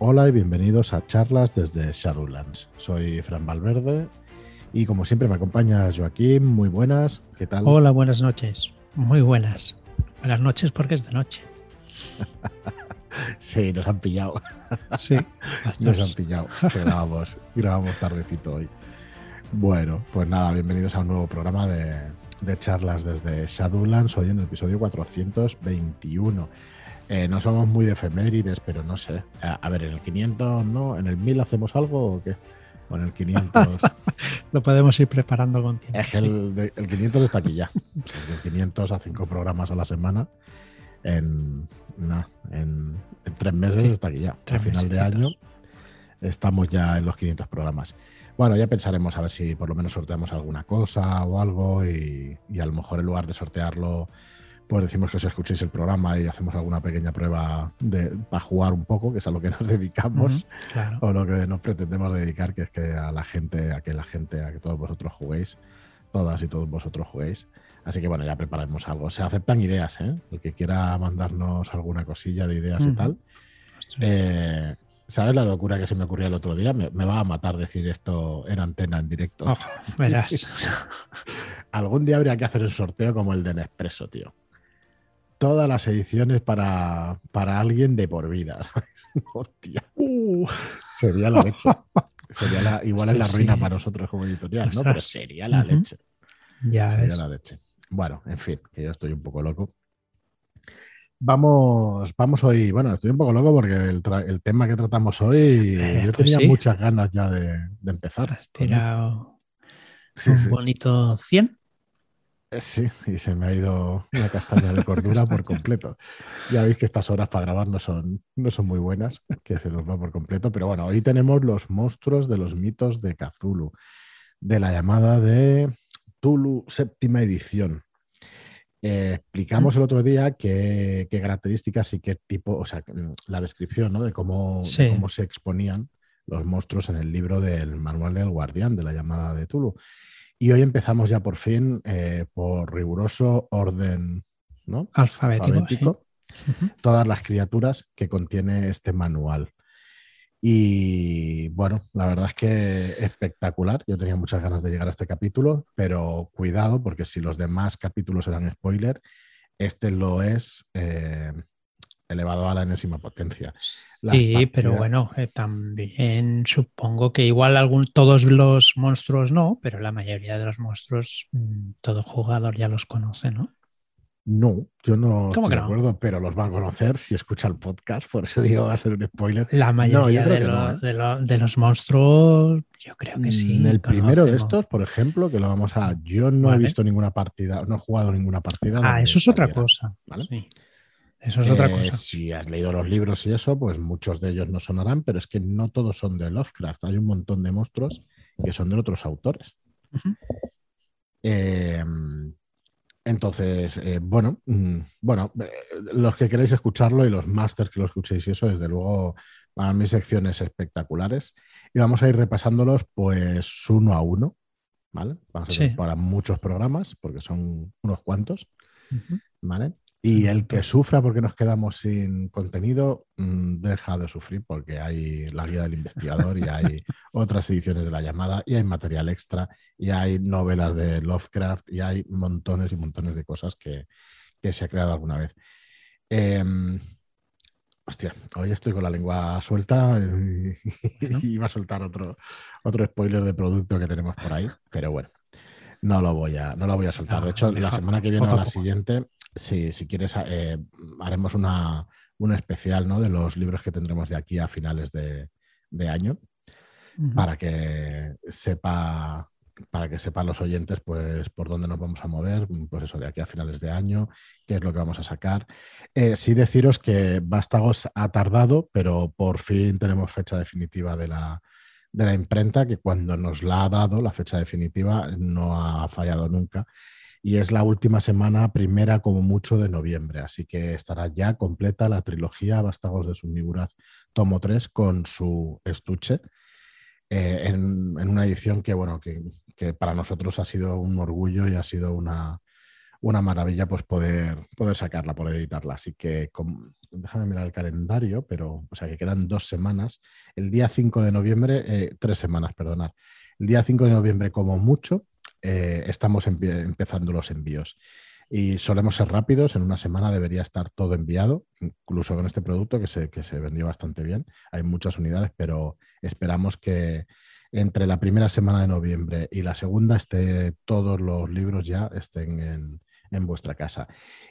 Hola y bienvenidos a charlas desde Shadowlands. Soy Fran Valverde y como siempre me acompaña Joaquín. Muy buenas, ¿qué tal? Hola, buenas noches. Muy buenas. Buenas noches porque es de noche. sí, nos han pillado. Sí, nos han pillado. Grabamos, grabamos tardecito hoy. Bueno, pues nada, bienvenidos a un nuevo programa de, de charlas desde Shadowlands, hoy en el episodio 421. Eh, no somos muy de efemérides, pero no sé. A, ver, en el 500, ¿no? ¿En el 1000 hacemos algo o qué? O en el 500. Lo podemos ir preparando con tiempo. Es que el, 500 está aquí ya. El 500 a cinco programas a la semana. En, en, tres meses está aquí ya. A final de año estamos ya en los 500 programas. Bueno, ya pensaremos a ver si por lo menos sorteamos alguna cosa o algo y, y a lo mejor en lugar de sortearlo pues decimos que os escuchéis el programa y hacemos alguna pequeña prueba de, para jugar un poco, que es a lo que nos dedicamos, o lo que nos pretendemos dedicar, que es que a la gente, a que la gente, a que todos vosotros juguéis, todas y todos vosotros juguéis. Así que bueno, ya prepararemos algo. Se aceptan ideas, ¿eh? El que quiera mandarnos alguna cosilla de ideas y tal. Eh, ¿Sabes la locura que se me ocurrió el otro día? Me, va a matar decir esto en antena, en directo. Oh, verás. Algún día habría que hacer un sorteo como el de Nespresso, tío todas las ediciones para, para alguien de por vida. Hostia. Uh. Sería la leche. Sería la, igual es la ruina para nosotros como editorial, ¿no? Pero sería la leche. Ya sería la leche. Bueno, en fin, que yo estoy un poco loco. Vamos, vamos hoy. Bueno, estoy un poco loco porque el, el tema que tratamos hoy, eh, yo pues tenía muchas ganas ya de, de empezar. Has tirado un bonito 100. Eh, sí, y se me ha ido una castaña de cordura por completo. Ya veis que estas horas para grabar no son, no son muy buenas, que se nos va por completo. Pero bueno, hoy tenemos los monstruos de los mitos de Cthulhu, de la llamada de Tulu séptima edición. Eh, explicamos el otro día qué, características y qué tipo, o sea, mm, la descripción ¿no? de, cómo, de cómo se exponían los monstruos en el libro del Manual del Guardián de la llamada de Tulu. Y hoy empezamos ya por fin eh, por riguroso orden ¿no? alfabético. Todas las criaturas que contiene este manual. Y bueno, la verdad es que espectacular. Yo tenía muchas ganas de llegar a este capítulo, pero cuidado, porque si los demás capítulos eran spoiler, este lo es eh, elevado a la enésima potencia. sí, pero bueno, eh, también supongo que igual algún, todos los monstruos no, pero la mayoría de los monstruos mm, todo jugador ya los conoce, ¿no? No, yo no estoy de acuerdo, pero los va a conocer si escucha el podcast, por eso digo va a ser un spoiler. La mayoría de, ¿eh? de, los monstruos, yo creo que sí. En el primero de estos, por ejemplo, que lo vamos a. Yo no he visto ninguna partida, no he jugado ninguna partida. Ah, eso es otra cosa. ¿vale? Sí. Eso es otra eh, cosa. Si has leído los libros y eso, pues muchos de ellos no sonarán, pero es que no todos son de Lovecraft. Hay un montón de monstruos que son de otros autores. Em, entonces, eh, bueno, mm, bueno, eh, los que queréis escucharlo y los masters que lo escuchéis y eso, desde luego, para mis secciones espectaculares. Y vamos a ir repasándolos pues uno a uno, ¿vale? Vamos a para muchos programas, porque son unos cuantos, ¿vale? Y el que sufra porque nos quedamos sin contenido, mm, deja de sufrir porque hay la guía del investigador y hay otras ediciones de la llamada y hay material extra y hay novelas de Lovecraft y hay montones y montones de cosas que, se ha creado alguna vez. Em, hostia, hoy estoy con la lengua suelta y, iba a soltar otro, otro spoiler de producto que tenemos por ahí, pero bueno, no lo voy a, no lo voy a soltar. De hecho, la semana que viene o la siguiente Sí, si quieres, eh, haremos una, especial ¿no? de los libros que tendremos de aquí a finales de, año para que sepa para que sepan los oyentes pues por dónde nos vamos a mover, pues eso, de aquí a finales de año, qué es lo que vamos a sacar. Eh, sí deciros que Vástagos ha tardado, pero por fin tenemos fecha definitiva de la, de la imprenta, que cuando nos la ha dado, la fecha definitiva, no ha fallado nunca y es la última semana, primera como mucho de noviembre, así que estará ya completa la trilogía Vástagos de Subniguraz tomo 3 con su estuche eh, en, una edición que, bueno, que, para nosotros ha sido un orgullo y ha sido una, una maravilla pues poder, poder sacarla, poder editarla. Así que déjame mirar el calendario, pero o sea que quedan dos semanas. El día 5 de noviembre, eh, tres semanas, perdonar. El día 5 de noviembre, como mucho, eh, estamos empezando los envíos. Y solemos ser rápidos, en una semana debería estar todo enviado, incluso con este producto que se, que se vendió bastante bien. Hay muchas unidades, pero esperamos que entre la primera semana de noviembre y la segunda esté todos los libros ya estén en, en vuestra casa.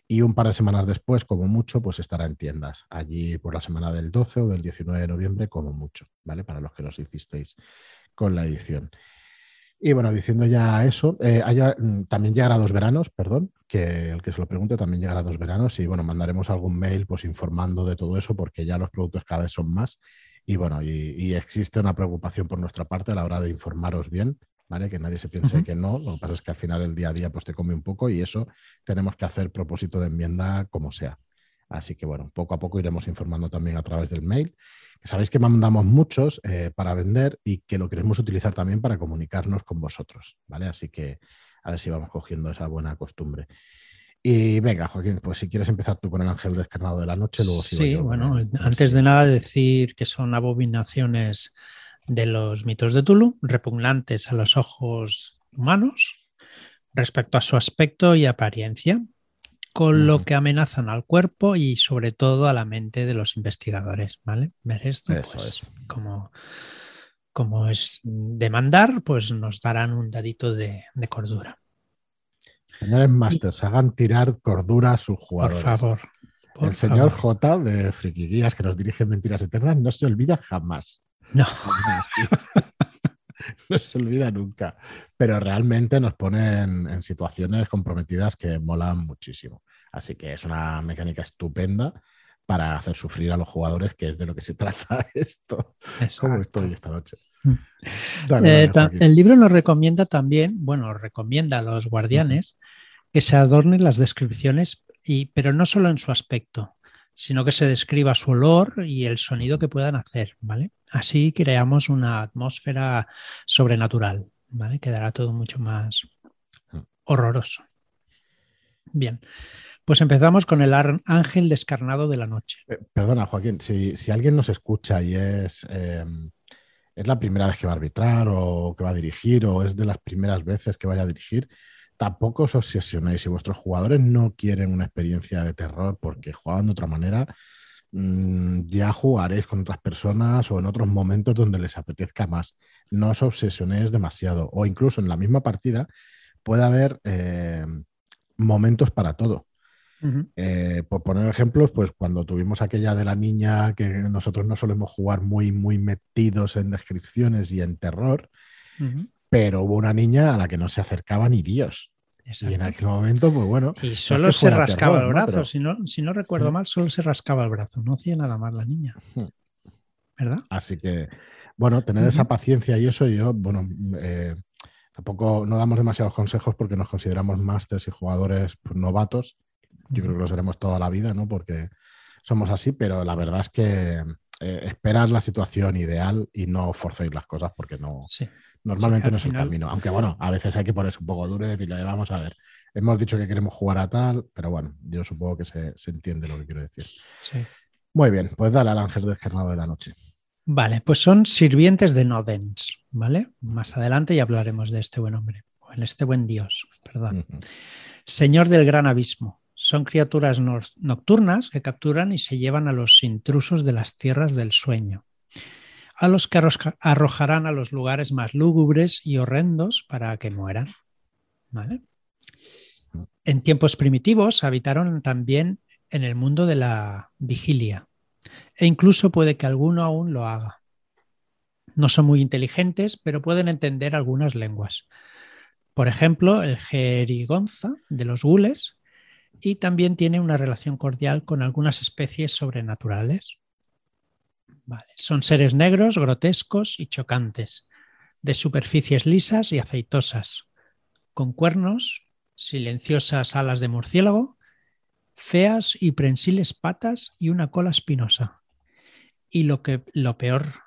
Y un par de semanas después, como mucho, pues estará en tiendas, allí por la semana del 12 o del 19 de noviembre, como mucho, ¿vale? Para los que los hicisteis con la edición. Y bueno, diciendo ya eso, eh, mm, también llegará dos veranos, perdón, que el que se lo pregunte también llegará dos veranos y bueno, mandaremos algún mail pues informando de todo eso porque ya los productos cada vez son más y bueno, y existe una preocupación por nuestra parte a la hora de informaros bien ¿vale? Que nadie se piense que no. Lo que pasa es que al final el día a día pues te come un poco y eso tenemos que hacer propósito de enmienda como sea. Así que bueno, poco a poco iremos informando también a través del mail. Sabéis que mandamos muchos eh, para vender y que lo queremos utilizar también para comunicarnos con vosotros, ¿vale? Así que a ver si vamos cogiendo esa buena costumbre. Y venga, Joaquín, pues si quieres empezar tú con el ángel descarnado de la noche, luego Sí, bueno, antes de nada decir que son abominaciones de los mitos de Tulu, repugnantes a los ojos humanos respecto a su aspecto y apariencia, con lo que amenazan al cuerpo y sobre todo a la mente de los investigadores, ¿vale? Ver esto, pues, como, como es demandar, pues nos darán un dadito de, cordura. Señores Masters, hagan tirar cordura a sus jugadores. Por favor. el señor J de Friki Guías que nos dirige Mentiras Eternas no se olvida jamás. No. no se olvida nunca. Pero realmente nos ponen en situaciones comprometidas que molan muchísimo. Así que es una mecánica estupenda para hacer sufrir a los jugadores, que es de lo que se trata esto. Como estoy esta noche. Mm. Eh, el libro nos recomienda también, bueno, recomienda a los guardianes que se adornen las descripciones, y, pero no solo en su aspecto, sino que se describa su olor y el sonido que puedan hacer, ¿vale? Así creamos una atmósfera sobrenatural, ¿vale? Quedará todo mucho más mm. horroroso. Bien, pues empezamos con el ángel descarnado de la noche. Eh, perdona, Joaquín, si, alguien nos escucha y es, em, es la primera vez que va a arbitrar o que va a dirigir o es de las primeras veces que vaya a dirigir, tampoco os obsesionéis. Si vuestros jugadores no quieren una experiencia de terror porque juegan de otra manera, mm, ya jugaréis con otras personas o en otros momentos donde les apetezca más. No os obsesionéis demasiado. O incluso en la misma partida puede haber eh, momentos para todo. Eh, por poner ejemplos, pues cuando tuvimos aquella de la niña que nosotros no solemos jugar muy, muy metidos en descripciones y en terror, pero hubo una niña a la que no se acercaba ni Dios. Y en aquel momento, pues bueno. Y solo se rascaba el brazo, si, no, si no recuerdo mal, solo se rascaba el brazo, no hacía nada más la niña. ¿Verdad? Así que, bueno, tener esa paciencia y eso, yo, bueno, eh, tampoco no damos demasiados consejos porque nos consideramos másters y jugadores pues, novatos. Yo creo que lo seremos toda la vida, ¿no? Porque somos así, pero la verdad es que eh, esperar la situación ideal y no forcéis las cosas porque no, sí. Normalmente no es el camino. Aunque bueno, a veces hay que ponerse un poco duro y decirle, vamos a ver, hemos dicho que queremos jugar a tal, pero bueno, yo supongo que se, entiende lo que quiero decir. Sí. Muy bien, pues dale al ángel descarnado de la noche. Vale, pues son sirvientes de Nodens, ¿vale? Más adelante ya hablaremos de este buen hombre, o en este buen Dios, perdón. Señor del gran abismo. Son criaturas nocturnas que capturan y se llevan a los intrusos de las tierras del sueño a los que arrojarán a los lugares más lúgubres y horrendos para que mueran. ¿Vale? En tiempos primitivos habitaron también en el mundo de la vigilia e incluso puede que alguno aún lo haga. No son muy inteligentes, pero pueden entender algunas lenguas. Por ejemplo, el jerigonza de los gules y también tiene una relación cordial con algunas especies sobrenaturales. Son seres negros, grotescos y chocantes, de superficies lisas y aceitosas, con cuernos, silenciosas alas de murciélago, feas y prensiles patas y una cola espinosa. Y lo, que, lo peor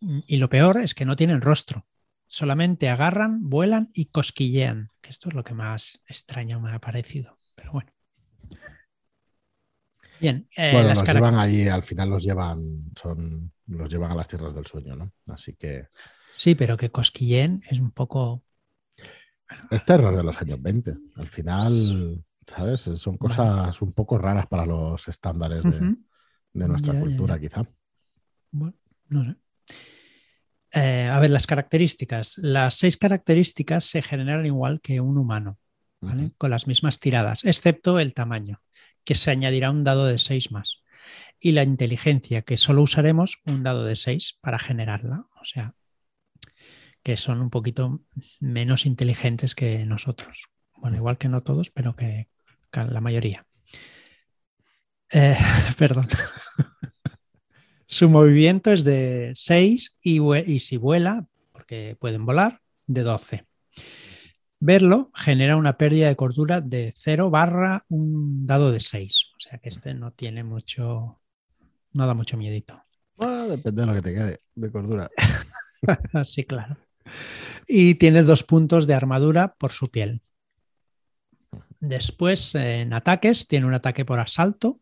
y lo peor es que no tienen rostro, Solamente agarran, vuelan y cosquillean, que esto es lo que más extraño me ha parecido. Bien, eh, bueno, los llevan allí, al final los llevan, son, los llevan a las tierras del sueño, ¿no? Así que. Sí, pero que cosquillen es un poco. Es terror de los años 20. Al final, ¿sabes? Son cosas un poco raras para los estándares de, nuestra cultura, quizá. Bueno, no sé. Eh, a ver, las características. Las seis características se generan igual que un humano, ¿vale? Con las mismas tiradas, excepto el tamaño que se añadirá un dado de 6 más. Y la inteligencia, que solo usaremos un dado de 6 para generarla. O sea, que son un poquito menos inteligentes que nosotros. Bueno, igual que no todos, pero que, la mayoría. Eh, perdón. Su movimiento es de 6 y, y si vuela, porque pueden volar, de 12. Verlo genera una pérdida de cordura de 0 barra un dado de 6. O sea que este no tiene mucho, no da mucho miedito. depende de lo que te quede de cordura. sí, claro. Y tiene dos puntos de armadura por su piel. Después, en ataques, tiene un ataque por asalto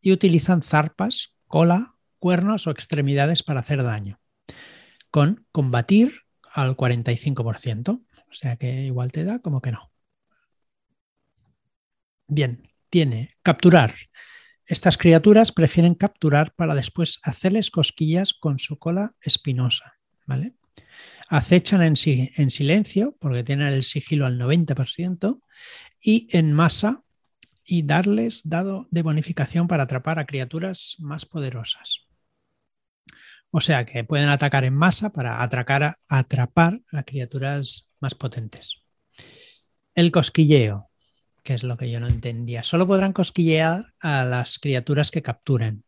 y utilizan zarpas, cola, cuernos o extremidades para hacer daño. Con combatir al 45%. O sea que igual te da como que no. Bien, tiene capturar. Estas criaturas prefieren capturar para después hacerles cosquillas con su cola espinosa. ¿vale? Acechan en, en silencio porque tienen el sigilo al 90% y en masa y darles dado de bonificación para atrapar a criaturas más poderosas. O sea que pueden atacar en masa para atrapar a criaturas más potentes. El cosquilleo, que es lo que yo no entendía. Solo podrán cosquillear a las criaturas que capturen,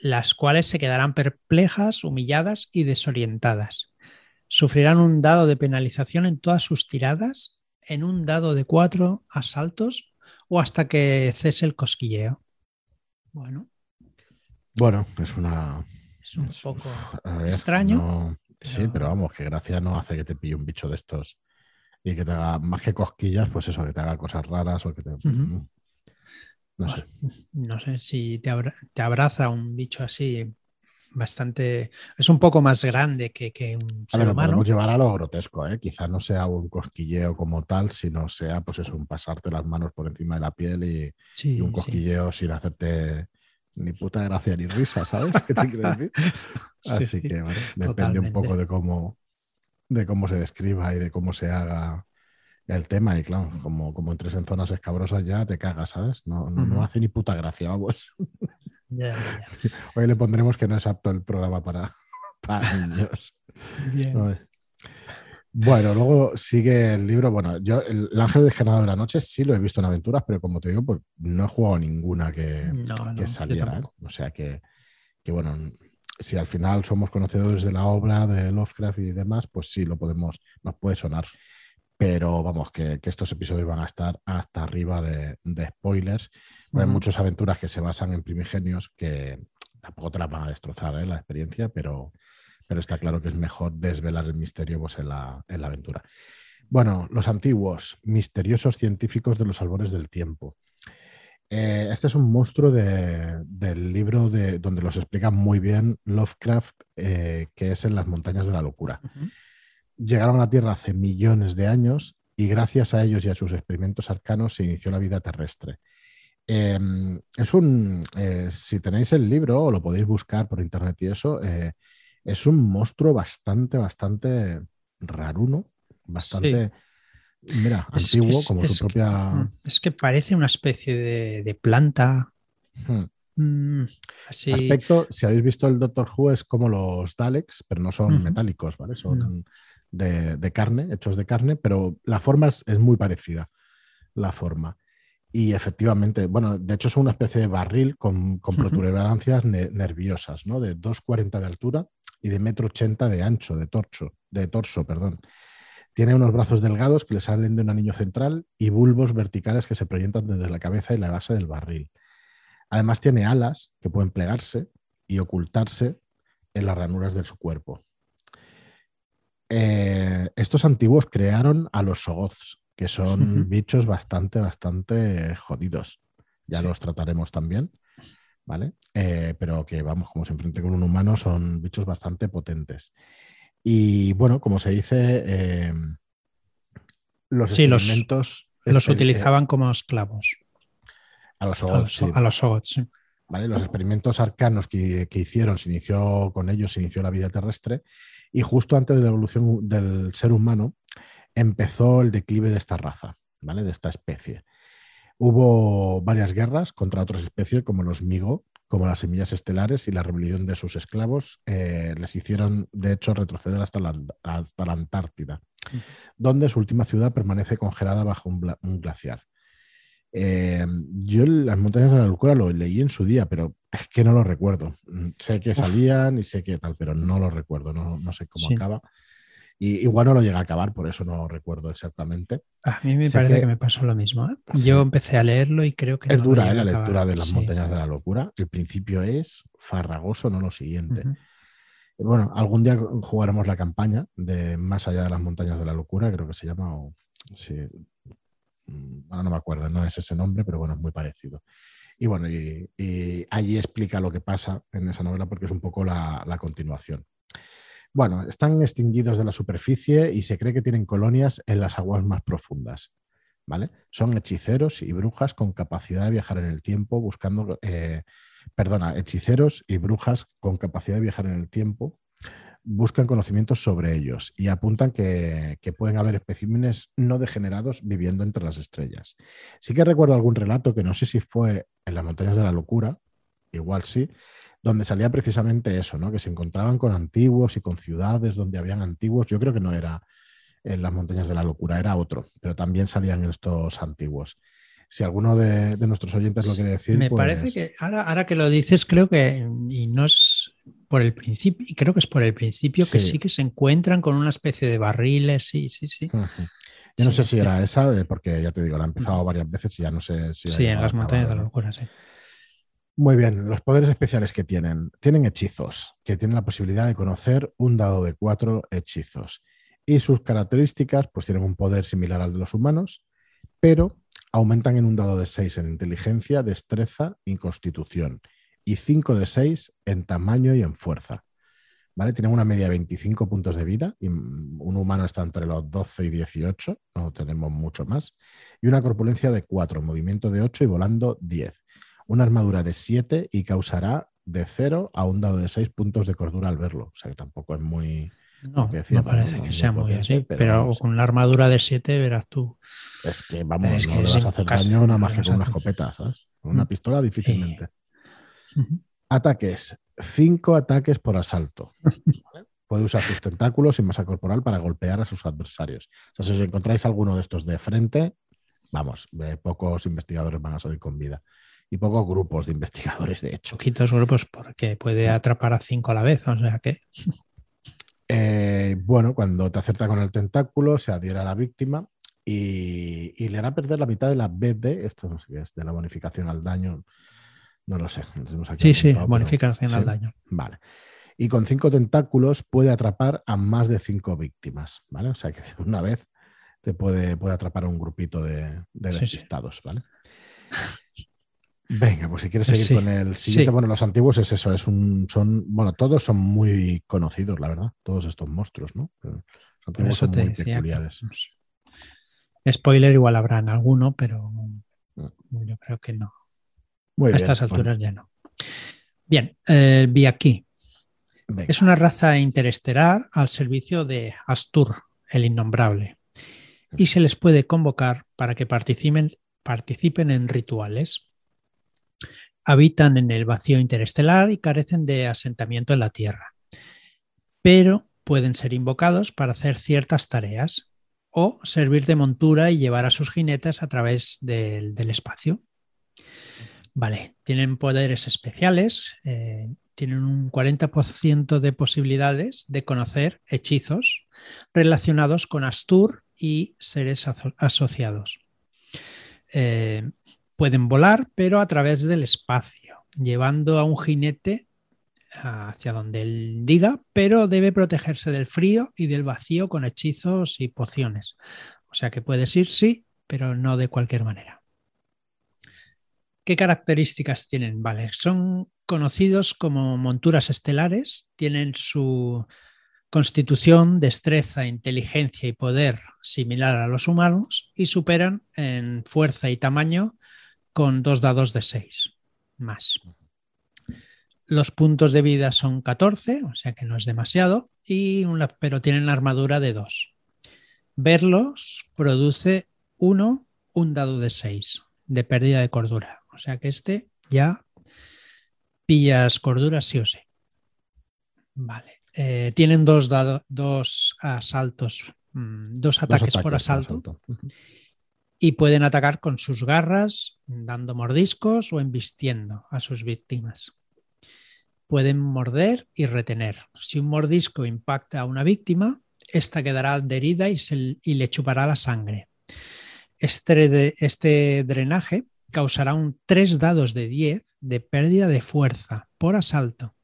las cuales se quedarán perplejas, humilladas y desorientadas. Sufrirán un dado de penalización en todas sus tiradas, en un dado de cuatro asaltos o hasta que cese el cosquilleo. Bueno. Bueno, es una. Es un poco extraño. Sí, pero vamos, que gracia no hace que te pille un bicho de estos y que te haga más que cosquillas, pues eso, que te haga cosas raras o que te. Mm, no sé. No sé si te, abraza un bicho así bastante. Es un poco más grande que, un ser a ver, humano. Podemos llevar a lo grotesco, ¿eh? Quizá no sea un cosquilleo como tal, sino sea, pues eso, un pasarte las manos por encima de la piel y, un cosquilleo sin hacerte ni puta gracia ni risa, ¿sabes? ¿Qué te quiero decir? Así que depende un poco de cómo, de cómo se describa y de cómo se haga el tema. Y claro, como, como entres en zonas escabrosas ya te cagas, ¿sabes? No, no, hace ni puta gracia, vamos. Hoy le pondremos que no es apto el programa para, para niños. Bien. Bueno, luego sigue el libro. Bueno, yo el, Ángel Descarnado de la Noche sí lo he visto en aventuras, pero como te digo, pues no he jugado ninguna que, saliera. ¿eh? O sea que, bueno, si al final somos conocedores de la obra de Lovecraft y demás, pues sí lo podemos, nos puede sonar. Pero vamos, que, estos episodios van a estar hasta arriba de, spoilers. Hay muchas aventuras que se basan en primigenios que tampoco te las van a destrozar ¿eh? la experiencia, pero, pero está claro que es mejor desvelar el misterio pues, en, la, aventura. Bueno, los antiguos, misteriosos científicos de los albores del tiempo. Eh, este es un monstruo del libro de, donde los explica muy bien Lovecraft, eh, que es en las montañas de la locura. Llegaron a la Tierra hace millones de años y gracias a ellos y a sus experimentos arcanos se inició la vida terrestre. Em, es un, eh, si tenéis el libro o lo podéis buscar por internet y eso, es un monstruo bastante, bastante raruno, bastante, mira, antiguo, como su propia... Mm, es que parece una especie de, planta. Hmm. Mm, Aspecto, si habéis visto el Doctor Who, es como los Daleks, pero no son metálicos, ¿vale? Son de, carne, hechos de carne, pero la forma es, muy parecida, la forma. Y efectivamente, bueno, de hecho es una especie de barril con, protuberancias nerviosas, ¿no? De 2,40 de altura y de metro ochenta de ancho, de torso, de torso, perdón. Tiene unos brazos delgados que le salen de un anillo central y bulbos verticales que se proyectan desde la cabeza y la base del barril. Además tiene alas que pueden plegarse y ocultarse en las ranuras de su cuerpo. eh, estos antiguos crearon a los Sogoths, que son bichos bastante, bastante jodidos. Ya los trataremos también, ¿vale? Eh, pero que, vamos, como se enfrente con un humano, son bichos bastante potentes. Y bueno, como se dice, eh, los sí, experimentos... Los, utilizaban como esclavos. A los Sogoths, A los Sogoths, sí. ¿Vale? Los experimentos arcanos que, que, hicieron, se inició con ellos, se inició la vida terrestre y justo antes de la evolución del ser humano empezó el declive de esta raza, ¿vale? De esta especie. Hubo varias guerras contra otras especies como los Migo, como las semillas estelares y la rebelión de sus esclavos eh, les hicieron, de hecho, retroceder hasta la, hasta la Antártida, donde su última ciudad permanece congelada bajo un, un glaciar. Eh, yo las montañas de la locura lo leí en su día, pero es que no lo recuerdo. Mm, sé que salían y sé que tal, pero no lo recuerdo, no, no sé cómo acaba. Y igual no lo llega a acabar, por eso no recuerdo exactamente. A mí me parece que, me pasó lo mismo. ¿eh? Yo empecé a leerlo y creo que... Es dura ¿eh? la lectura de las montañas de la locura. El principio es farragoso, no lo siguiente. Bueno, algún día jugaremos la campaña de Más allá de las montañas de la locura, creo que se llama, o, sí, Mm, ahora no me acuerdo, no es ese nombre, pero bueno, es muy parecido. Y bueno, y, allí explica lo que pasa en esa novela porque es un poco la, continuación. Bueno, están extinguidos de la superficie y se cree que tienen colonias en las aguas más profundas. ¿Vale? Son hechiceros y brujas con capacidad de viajar en el tiempo, buscando, eh, perdona, hechiceros y brujas con capacidad de viajar en el tiempo, buscan conocimientos sobre ellos y apuntan que, pueden haber especímenes no degenerados viviendo entre las estrellas. Sí que recuerdo algún relato que no sé si fue en las montañas de la locura, igual sí, donde salía precisamente eso, ¿no? que se encontraban con antiguos y con ciudades donde habían antiguos. Yo creo que no era en las montañas de la locura, era otro, pero también salían estos antiguos. Si alguno de, nuestros oyentes lo quiere decir. Me parece pues que ahora, ahora que lo dices, creo que, y no es por el principio, y creo que es por el principio que sí que se encuentran con una especie de barriles, sí, sí, sí. Yo no sé si era esa, eh, porque ya te digo, la he empezado varias veces y ya no sé si. Sí, en las montañas de la locura, sí. Muy bien, los poderes especiales que tienen. Tienen hechizos, que tienen la posibilidad de conocer un dado de cuatro hechizos. Y sus características, pues tienen un poder similar al de los humanos, pero aumentan en un dado de 6 en inteligencia, destreza y constitución, y 5 de 6 en tamaño y en fuerza. ¿Vale? Tienen una media de 25 puntos de vida, y un humano está entre los 12 y 18, no tenemos mucho más, y una corpulencia de 4, movimiento de 8 y volando 10. Una armadura de 7 y causará de 0 a un dado de 6 puntos de cordura al verlo. O sea que tampoco es muy, no, no parece que sea muy así, pero, con una armadura de 7 verás tú. Es que vamos, no le vas a hacer daño nada más que con una escopeta, ¿sabes? Con una mm. pistola difícilmente. Ataques. Cinco ataques por asalto. Puede usar sus tentáculos y masa corporal para golpear a sus adversarios. O sea, si os encontráis alguno de estos de frente, vamos, pocos investigadores van a salir con vida. Y pocos grupos de investigadores, de hecho. Poquitos grupos porque puede atrapar a cinco a la vez, o sea que. Eh, bueno, cuando te acerta con el tentáculo, se adhiere a la víctima y, le hará perder la mitad de la BD, esto no sé qué es, de la bonificación al daño. No lo sé. sí, sí, bonificación al daño. Vale. Y con cinco tentáculos puede atrapar a más de cinco víctimas, ¿vale? O sea que una vez te puede, puede atrapar a un grupito de, de ¿vale? Venga, pues si quieres seguir con el siguiente, bueno, los antiguos es eso, es un, son, bueno, todos son muy conocidos, la verdad, todos estos monstruos, ¿no? los antiguos son muy peculiares. Spoiler igual habrán alguno, pero mm. yo creo que no. a estas alturas ya no. Bien, eh, aquí. Es una raza interestelar al servicio de Astur, el innombrable, y se les puede convocar para que participen, participen en rituales habitan en el vacío interestelar y carecen de asentamiento en la Tierra, pero pueden ser invocados para hacer ciertas tareas o servir de montura y llevar a sus jinetes a través del, espacio. Vale, tienen poderes especiales, eh, tienen un 40% de posibilidades de conocer hechizos relacionados con Astur y seres asociados. Eh, Pueden volar, pero a través del espacio, llevando a un jinete hacia donde él diga, pero debe protegerse del frío y del vacío con hechizos y pociones. O sea que puedes ir, sí, pero no de cualquier manera. ¿Qué características tienen? Vale, son conocidos como monturas estelares, tienen su constitución, destreza, inteligencia y poder similar a los humanos y superan en fuerza y tamaño con dos dados de seis más. Los puntos de vida son 14, o sea que no es demasiado, y una, pero tienen armadura de 2. Verlos produce 1, un dado de 6 de pérdida de cordura. O sea que este ya pillas cordura sí o sí. Vale. Eh, tienen dos, dos asaltos, mm, dos ataques, por asalto, y pueden atacar con sus garras, dando mordiscos o embistiendo a sus víctimas pueden morder y retener. Si un mordisco impacta a una víctima, esta quedará adherida y, le chupará la sangre. Este, este, drenaje causará un 3 dados de 10 de pérdida de fuerza por asalto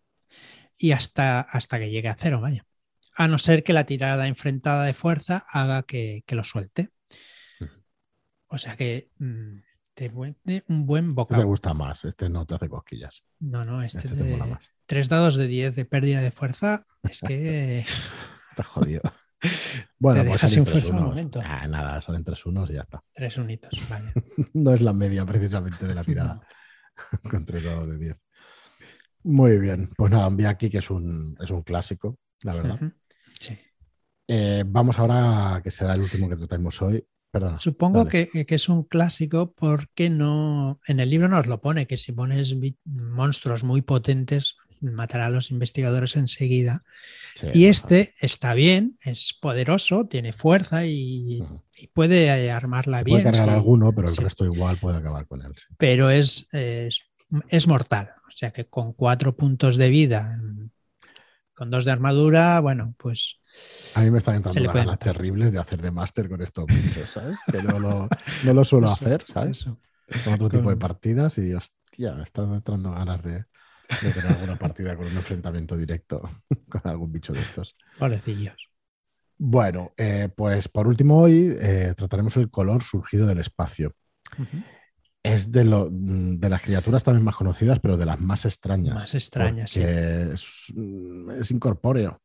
y hasta, hasta que llegue a cero, vaya. A no ser que la tirada enfrentada de fuerza haga que, lo suelte. O sea que mm, te un buen bocado. Te gusta más, este no te hace cosquillas. No, no, este, este te mola más tres dados de 10 de pérdida de fuerza, es que. está jodido. Bueno, pues sin fuerza un momento. Ah, nada, salen tres unos y ya está. Tres unitos, vale. no es la media precisamente de la tirada. Con tres dados de 10. Muy bien. Pues nada, envía aquí que es un, es un clásico, la verdad. Sí. Eh, vamos ahora, que será el último que tratamos hoy, Supongo que, es un clásico porque no. En el libro nos lo pone, que si pones monstruos muy potentes, matará a los investigadores enseguida. y este está bien, es poderoso, tiene fuerza y, puede eh, armarla bien. Puede cargar alguno, pero el resto igual puede acabar con él. Pero es, es, mortal. O sea que con cuatro puntos de vida, con dos de armadura, bueno, pues. A mí me están entrando ganas terribles de hacer de máster con estos bichos, ¿sabes? Que no lo, no lo suelo hacer, ¿sabes? Con otro tipo de partidas y hostia, me están entrando ganas de, de tener alguna partida con un enfrentamiento directo con algún bicho de estos. Pobrecillos. Bueno, eh, pues por último hoy eh, trataremos el color surgido del espacio. Es de, lo, de, las criaturas también más conocidas, pero de las más extrañas. Más extrañas, sí. Es, es, incorpóreo.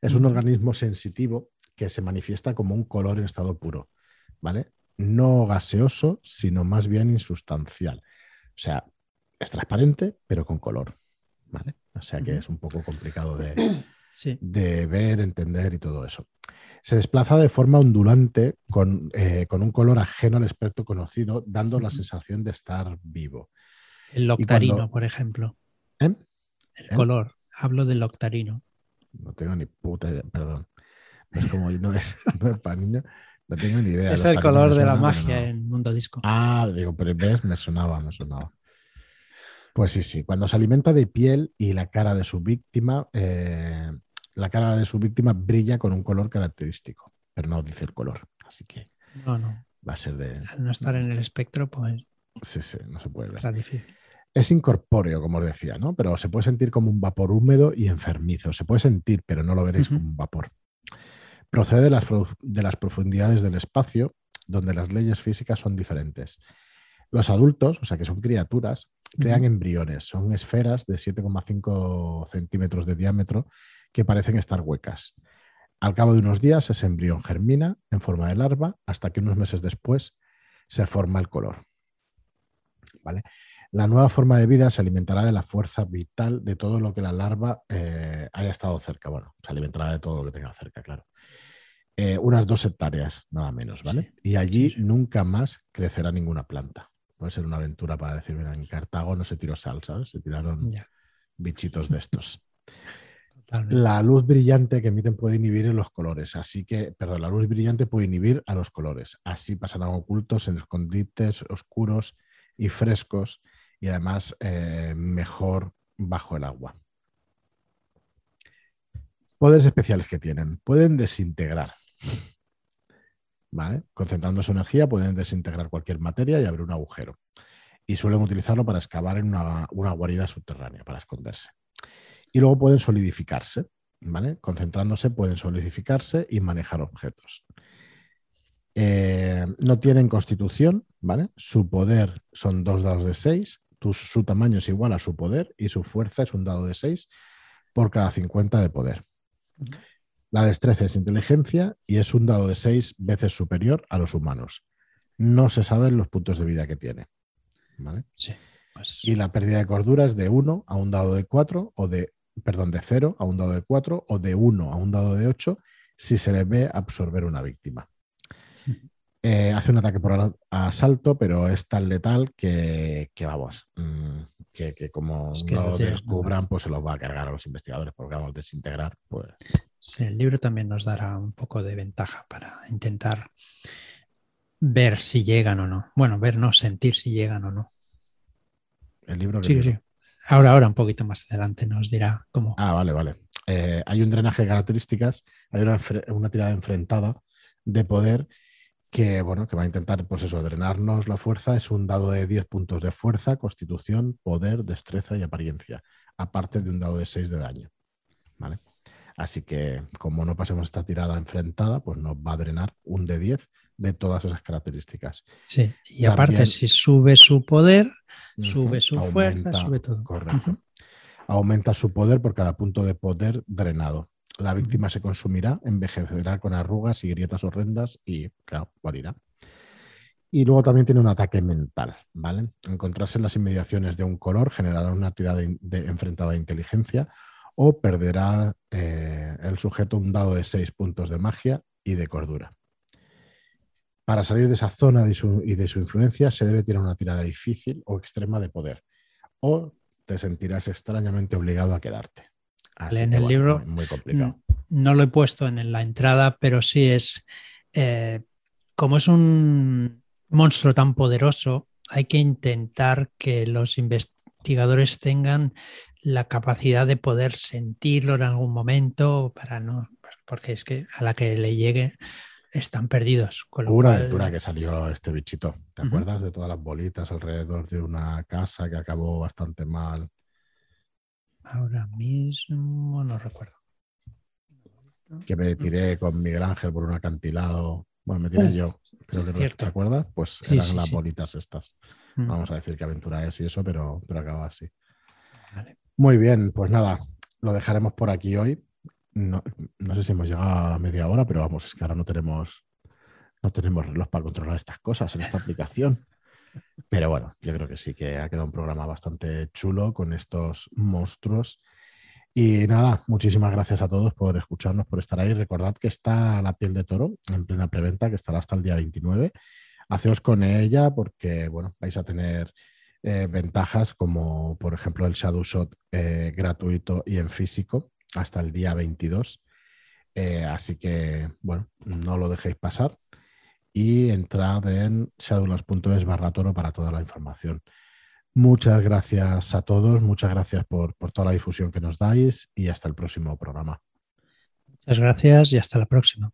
Es un organismo sensitivo que se manifiesta como un color en estado puro, ¿vale? No gaseoso, sino más bien insustancial. O sea, es transparente, pero con color. ¿vale? O sea que es un poco complicado de, de, ver, entender y todo eso. Se desplaza de forma ondulante con, eh, con un color ajeno al espectro conocido, dando la sensación de estar vivo. El octarino, por ejemplo. ¿Eh? El ¿Eh? color. Hablo del octarino. No tengo ni puta idea, perdón. Es como no es, no es para niños. No tengo ni idea. Es el color de la magia en Mundo Disco. Ah, digo, pero ves, me sonaba, me sonaba. Pues sí, sí. Cuando se alimenta de piel y la cara de su víctima, eh, la cara de su víctima brilla con un color característico, pero no dice el color. Así que no, no. va a ser de. Al no estar en el espectro, pues. Sí, sí, no se puede ver. Está difícil. Es incorpóreo, como os decía, ¿no? Pero se puede sentir como un vapor húmedo y enfermizo. Se puede sentir, pero no lo veréis como un vapor. Procede de las, de las profundidades del espacio, donde las leyes físicas son diferentes. Los adultos, o sea que son criaturas, crean embriones. Son esferas de 7,5 centímetros de diámetro que parecen estar huecas. Al cabo de unos días, ese embrión germina en forma de larva hasta que unos meses después se forma el color. ¿Vale? La nueva forma de vida se alimentará de la fuerza vital de todo lo que la larva eh, haya estado cerca. Bueno, se alimentará de todo lo que tenga cerca, claro. Eh, unas dos hectáreas, nada menos, ¿vale? y allí nunca más crecerá ninguna planta puede ser una aventura para decir, mira, en Cartago no se tiró sal, ¿sabes? Se tiraron bichitos de estos. La luz brillante que emiten puede inhibir los colores, así que, perdón, la luz brillante puede inhibir a los colores. Así pasarán ocultos en escondites oscuros y frescos y además eh, mejor bajo el agua. Poderes especiales que tienen. Pueden desintegrar. Concentrando su energía pueden desintegrar cualquier materia y abrir un agujero. Y suelen utilizarlo para excavar en una, guarida subterránea, para esconderse. Y luego pueden solidificarse, ¿vale? Concentrándose pueden solidificarse y manejar objetos. Eh, no tienen constitución, ¿vale? Su poder son dos dados de seis, su tamaño es igual a su poder y su fuerza es un dado de seis por cada 50 de poder. La destreza es inteligencia y es un dado de seis veces superior a los humanos. No se saben los puntos de vida que tiene. ¿vale? Sí. Pues y la pérdida de cordura es de 1 a un dado de 4 o de, perdón, de 0 a un dado de 4 o de 1 a un dado de 8 si se le ve absorber una víctima. Eh, hace un ataque por asalto, pero es tan letal que, vamos, mm, que, como no lo descubran, pues se los va a cargar a los investigadores, porque vamos, desintegrar, pues... Sí, el libro también nos dará un poco de ventaja para intentar ver si llegan o no. Bueno, ver, no, sentir si llegan o no. El libro que. Sí, sí. Ahora, ahora, un poquito más adelante nos dirá cómo. Ah, vale, vale. Eh, hay un drenaje de características, hay una, tirada enfrentada de poder que, bueno, que va a intentar, pues eso, drenarnos la fuerza. Es un dado de 10 puntos de fuerza, constitución, poder, destreza y apariencia, aparte de un dado de 6 de daño. ¿Vale? Así que, como no pasemos esta tirada enfrentada, pues nos va a drenar un de 10 de todas esas características. Sí, y aparte, si sube su poder, sube su fuerza, sube todo. Correcto. Aumenta su poder por cada punto de poder drenado. La víctima se consumirá, envejecerá con arrugas y grietas horrendas y, claro, morirá. Y luego también tiene un ataque mental, ¿vale? Encontrarse en las inmediaciones de un color generará una tirada de enfrentada de inteligencia o perderá eh, el sujeto un dado de seis puntos de magia y de cordura. Para salir de esa zona y de su influencia se debe tirar una tirada difícil o extrema de poder, o te sentirás extrañamente obligado a quedarte. En el libro muy, complicado. No lo he puesto en la entrada, pero sí es eh, como es un monstruo tan poderoso, hay que intentar que los investigadores tengan la capacidad de poder sentirlo en algún momento para no, porque es que a la que le llegue están perdidos. Con una aventura que salió este bichito. ¿Te acuerdas de todas las bolitas alrededor de una casa que acabó bastante mal? Ahora mismo no recuerdo. Que me tiré con Miguel Ángel por un acantilado. Bueno, me tiré uh, yo. Creo que ¿Te acuerdas? Pues eran las bolitas estas. Mm. Vamos a decir qué aventura es y eso, pero, pero acaba así. Vale. Muy bien, pues nada, lo dejaremos por aquí hoy. No, sé si hemos llegado a la media hora, pero vamos, es que ahora no tenemos, no tenemos reloj para controlar estas cosas en esta aplicación. Pero bueno, yo creo que sí, que ha quedado un programa bastante chulo con estos monstruos. Y nada, muchísimas gracias a todos por escucharnos, por estar ahí. Recordad que está la piel de toro en plena preventa, que estará hasta el día 29. Haceos con ella porque, bueno, vais a tener eh, ventajas como por ejemplo el Shadow Shot eh, gratuito y en físico hasta el día 22. Eh, así que, bueno, no lo dejéis pasar y entrad en shadowlands.es barra toro para toda la información. Muchas gracias a todos, muchas gracias por, por toda la difusión que nos dais y hasta el próximo programa. Muchas gracias y hasta la próxima.